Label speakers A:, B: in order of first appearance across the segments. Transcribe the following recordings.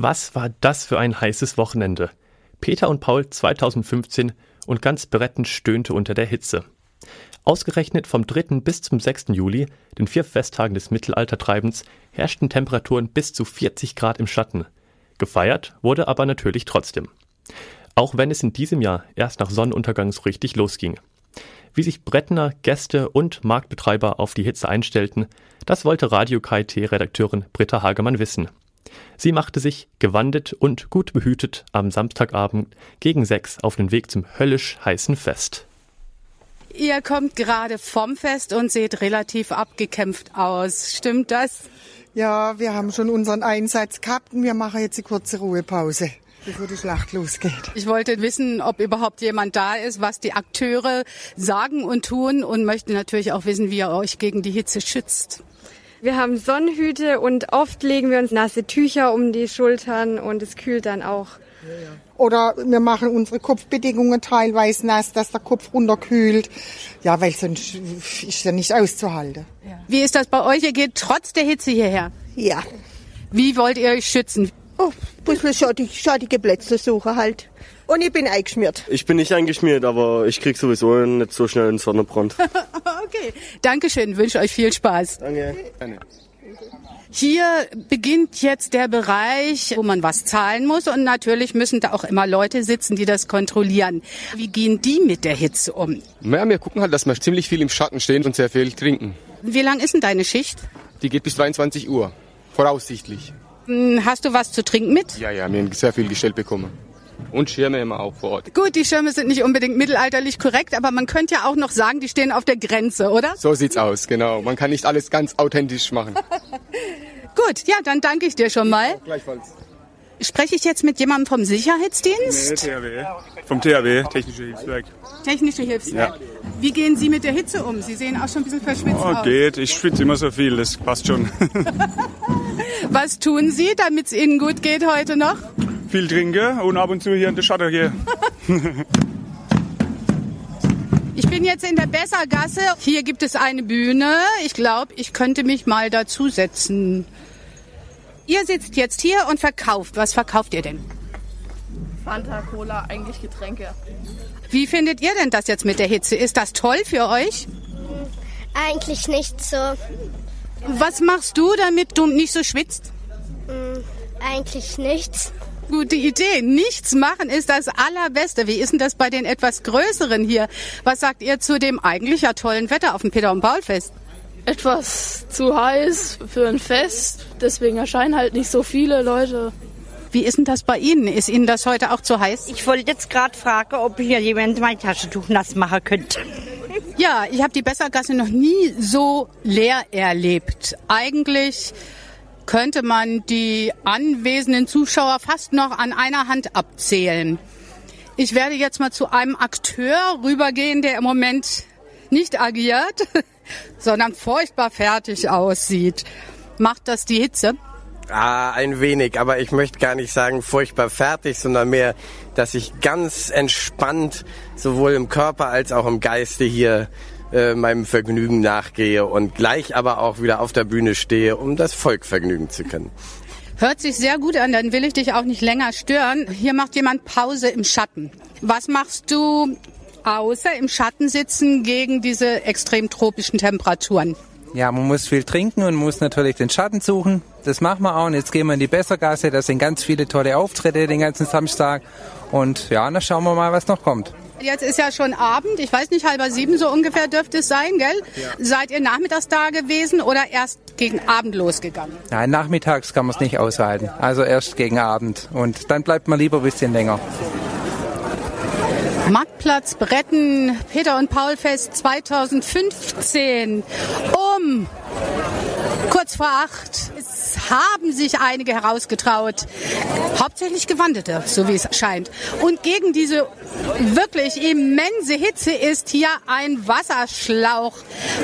A: Was war das für ein heißes Wochenende? Peter und Paul 2015 und ganz Bretten stöhnte unter der Hitze. Ausgerechnet vom 3. bis zum 6. Juli, den vier Festtagen des Mittelaltertreibens, herrschten Temperaturen bis zu 40 Grad im Schatten. Gefeiert wurde aber natürlich trotzdem. Auch wenn es in diesem Jahr erst nach Sonnenuntergang so richtig losging. Wie sich Brettner, Gäste und Marktbetreiber auf die Hitze einstellten, das wollte Radio KIT-Redakteurin Britta Hagemann wissen. Sie machte sich, gewandet und gut behütet, am Samstagabend gegen sechs auf den Weg zum höllisch heißen Fest.
B: Ihr kommt gerade vom Fest und seht relativ abgekämpft aus. Stimmt das?
C: Ja, wir haben schon unseren Einsatz gehabt und wir machen jetzt eine kurze Ruhepause bevor die Schlacht losgeht.
B: Ich wollte wissen, ob überhaupt jemand da ist, was die Akteure sagen und tun und möchte natürlich auch wissen, wie ihr euch gegen die Hitze schützt.
D: Wir haben Sonnenhüte und oft legen wir uns nasse Tücher um die Schultern und es kühlt dann auch.
C: Oder wir machen unsere Kopfbedingungen teilweise nass, dass der Kopf runterkühlt. Ja, weil sonst ist ja nicht auszuhalten.
B: Wie ist das bei euch? Ihr geht trotz der Hitze hierher?
E: Ja.
B: Wie wollt ihr euch schützen?
E: Oh, ein bisschen schattig, schattige Plätze suchen halt. Und ich bin eingeschmiert.
F: Ich bin nicht eingeschmiert, aber ich krieg sowieso nicht so schnell einen Sonnenbrand.
B: okay, Dankeschön, wünsche euch viel Spaß.
F: Danke. Danke.
B: Hier beginnt jetzt der Bereich, wo man was zahlen muss und natürlich müssen da auch immer Leute sitzen, die das kontrollieren. Wie gehen die mit der Hitze um?
G: Ja, wir gucken halt, dass wir ziemlich viel im Schatten stehen und sehr viel trinken.
B: Wie lang ist denn deine Schicht?
G: Die geht bis 22 Uhr, voraussichtlich.
B: Hm, hast du was zu trinken mit?
G: Ja, ja, wir haben sehr viel gestellt bekommen. Und Schirme immer auch vor Ort.
B: Gut, die Schirme sind nicht unbedingt mittelalterlich korrekt, aber man könnte ja auch noch sagen, die stehen auf der Grenze, oder?
G: So sieht's aus, genau. Man kann nicht alles ganz authentisch machen.
B: Gut, ja, dann danke ich dir schon mal.
G: Ja, gleichfalls.
B: Spreche ich jetzt mit jemandem vom Sicherheitsdienst?
H: Nee, THW. Vom THW, Technische Hilfswerk.
B: Technische Hilfswerk. Ja. Wie gehen Sie mit der Hitze um? Sie sehen auch schon ein bisschen verschwitzt
H: oh,
B: aus.
H: geht. Ich schwitze immer so viel, das passt schon.
B: Was tun Sie, damit es Ihnen gut geht heute noch?
H: Viel trinken und ab und zu hier in der Schatten gehen.
B: Ich bin jetzt in der Bessergasse. Hier gibt es eine Bühne. Ich glaube, ich könnte mich mal dazusetzen. Ihr sitzt jetzt hier und verkauft. Was verkauft ihr denn?
I: Fanta, Cola, eigentlich Getränke.
B: Wie findet ihr denn das jetzt mit der Hitze? Ist das toll für euch?
J: Eigentlich nicht so.
B: Was machst du, damit du nicht so schwitzt?
J: Eigentlich nichts.
B: Gute Idee. Nichts machen ist das Allerbeste. Wie ist denn das bei den etwas Größeren hier? Was sagt ihr zu dem eigentlich ja tollen Wetter auf dem Peter- und Paul-Fest?
I: Etwas zu heiß für ein Fest. Deswegen erscheinen halt nicht so viele Leute.
B: Wie ist denn das bei Ihnen? Ist Ihnen das heute auch zu heiß?
K: Ich wollte jetzt gerade fragen, ob hier jemand mein Taschentuch nass machen könnte.
B: Ja, ich habe die Bessergasse noch nie so leer erlebt. Eigentlich könnte man die anwesenden Zuschauer fast noch an einer Hand abzählen. Ich werde jetzt mal zu einem Akteur rübergehen, der im Moment nicht agiert, sondern furchtbar fertig aussieht. Macht das die Hitze?
L: Ah, ein wenig, aber ich möchte gar nicht sagen furchtbar fertig, sondern mehr, dass ich ganz entspannt sowohl im Körper als auch im Geiste hier äh, meinem Vergnügen nachgehe und gleich aber auch wieder auf der Bühne stehe, um das Volk vergnügen zu können.
B: Hört sich sehr gut an, dann will ich dich auch nicht länger stören. Hier macht jemand Pause im Schatten. Was machst du außer im Schatten sitzen gegen diese extrem tropischen Temperaturen?
M: Ja, man muss viel trinken und muss natürlich den Schatten suchen. Das machen wir auch. Und jetzt gehen wir in die Bessergasse. Da sind ganz viele tolle Auftritte den ganzen Samstag. Und ja, dann schauen wir mal, was noch kommt.
B: Jetzt ist ja schon Abend. Ich weiß nicht, halber sieben so ungefähr dürfte es sein, gell? Ja. Seid ihr nachmittags da gewesen oder erst gegen Abend losgegangen?
M: Nein, nachmittags kann man es nicht aushalten. Also erst gegen Abend. Und dann bleibt man lieber ein bisschen länger.
B: Marktplatz Bretten, Peter und Paul Fest 2015 um kurz vor acht. Haben sich einige herausgetraut, hauptsächlich Gewandete, so wie es scheint. Und gegen diese wirklich immense Hitze ist hier ein Wasserschlauch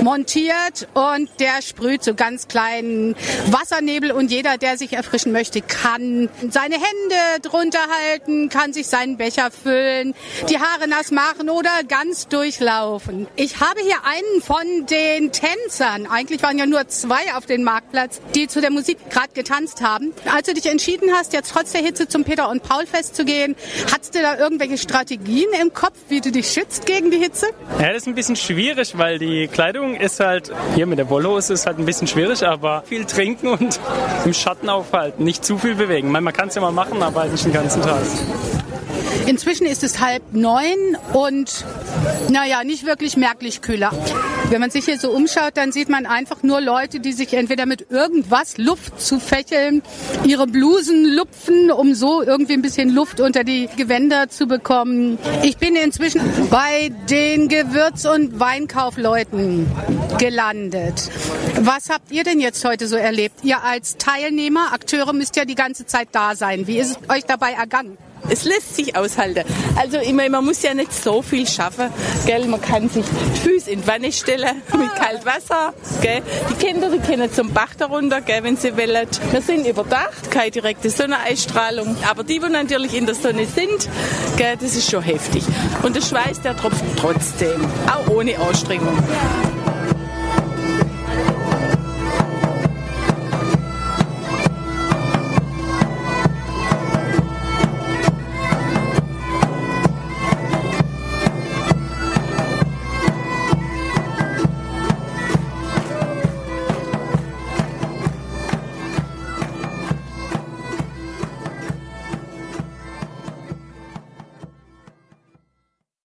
B: montiert und der sprüht so ganz kleinen Wassernebel und jeder, der sich erfrischen möchte, kann seine Hände drunter halten, kann sich seinen Becher füllen, die Haare nass machen oder ganz durchlaufen. Ich habe hier einen von den Tänzern, eigentlich waren ja nur zwei auf dem Marktplatz, die zu der Musik gerade getanzt haben. Als du dich entschieden hast, jetzt trotz der Hitze zum Peter und Paul Fest zu gehen, hattest du da irgendwelche Strategien im Kopf, wie du dich schützt gegen die Hitze?
N: Ja, das ist ein bisschen schwierig, weil die Kleidung ist halt, hier mit der Wollhose ist halt ein bisschen schwierig, aber viel trinken und im Schatten aufhalten, nicht zu viel bewegen. Man kann es ja mal machen, aber nicht den ganzen Tag.
B: Inzwischen ist es halb neun und naja, nicht wirklich merklich kühler. Wenn man sich hier so umschaut, dann sieht man einfach nur Leute, die sich entweder mit irgendwas Luft zu fächeln, ihre Blusen lupfen, um so irgendwie ein bisschen Luft unter die Gewänder zu bekommen. Ich bin inzwischen bei den Gewürz- und Weinkaufleuten gelandet. Was habt ihr denn jetzt heute so erlebt? Ihr als Teilnehmer, Akteure müsst ja die ganze Zeit da sein. Wie ist es euch dabei ergangen?
O: Es lässt sich aushalten. Also ich meine, man muss ja nicht so viel schaffen. Gell? Man kann sich die Füße in die Wanne stellen mit kaltem Wasser. Gell? Die Kinder die können zum Bach darunter, gell, wenn sie wollen. Wir sind überdacht, keine direkte Sonneneinstrahlung. Aber die, die natürlich in der Sonne sind, gell, das ist schon heftig. Und der Schweiß, der tropft trotzdem, auch ohne Anstrengung.